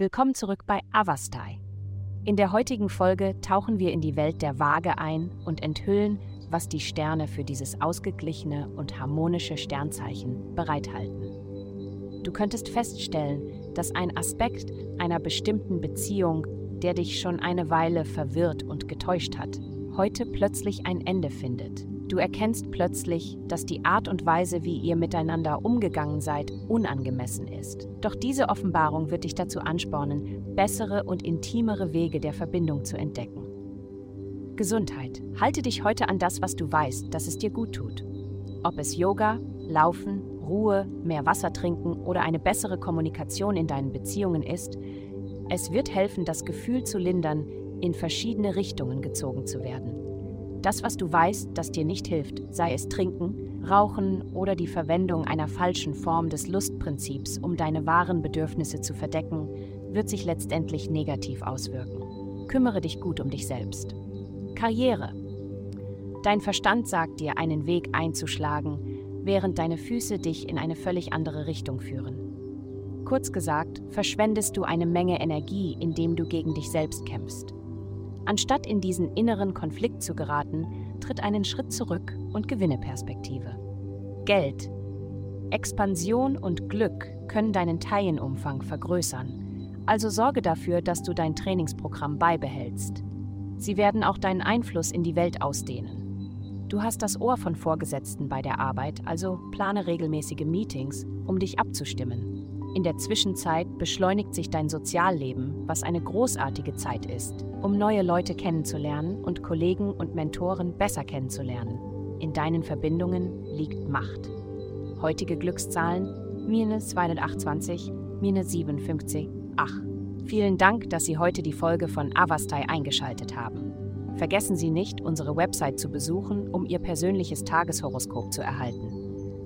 Willkommen zurück bei Avastai. In der heutigen Folge tauchen wir in die Welt der Waage ein und enthüllen, was die Sterne für dieses ausgeglichene und harmonische Sternzeichen bereithalten. Du könntest feststellen, dass ein Aspekt einer bestimmten Beziehung, der dich schon eine Weile verwirrt und getäuscht hat, heute plötzlich ein Ende findet. Du erkennst plötzlich, dass die Art und Weise, wie ihr miteinander umgegangen seid, unangemessen ist. Doch diese Offenbarung wird dich dazu anspornen, bessere und intimere Wege der Verbindung zu entdecken. Gesundheit. Halte dich heute an das, was du weißt, dass es dir gut tut. Ob es Yoga, Laufen, Ruhe, mehr Wasser trinken oder eine bessere Kommunikation in deinen Beziehungen ist, es wird helfen, das Gefühl zu lindern, in verschiedene Richtungen gezogen zu werden. Das, was du weißt, das dir nicht hilft, sei es Trinken, Rauchen oder die Verwendung einer falschen Form des Lustprinzips, um deine wahren Bedürfnisse zu verdecken, wird sich letztendlich negativ auswirken. Kümmere dich gut um dich selbst. Karriere. Dein Verstand sagt dir, einen Weg einzuschlagen, während deine Füße dich in eine völlig andere Richtung führen. Kurz gesagt, verschwendest du eine Menge Energie, indem du gegen dich selbst kämpfst. Anstatt in diesen inneren Konflikt zu geraten, tritt einen Schritt zurück und gewinne Perspektive. Geld. Expansion und Glück können deinen Teilenumfang vergrößern, also sorge dafür, dass du dein Trainingsprogramm beibehältst. Sie werden auch deinen Einfluss in die Welt ausdehnen. Du hast das Ohr von Vorgesetzten bei der Arbeit, also plane regelmäßige Meetings, um dich abzustimmen. In der Zwischenzeit beschleunigt sich dein Sozialleben, was eine großartige Zeit ist, um neue Leute kennenzulernen und Kollegen und Mentoren besser kennenzulernen. In deinen Verbindungen liegt Macht. Heutige Glückszahlen minus 228, minus 57, ach. Vielen Dank, dass Sie heute die Folge von Avastai eingeschaltet haben. Vergessen Sie nicht, unsere Website zu besuchen, um Ihr persönliches Tageshoroskop zu erhalten.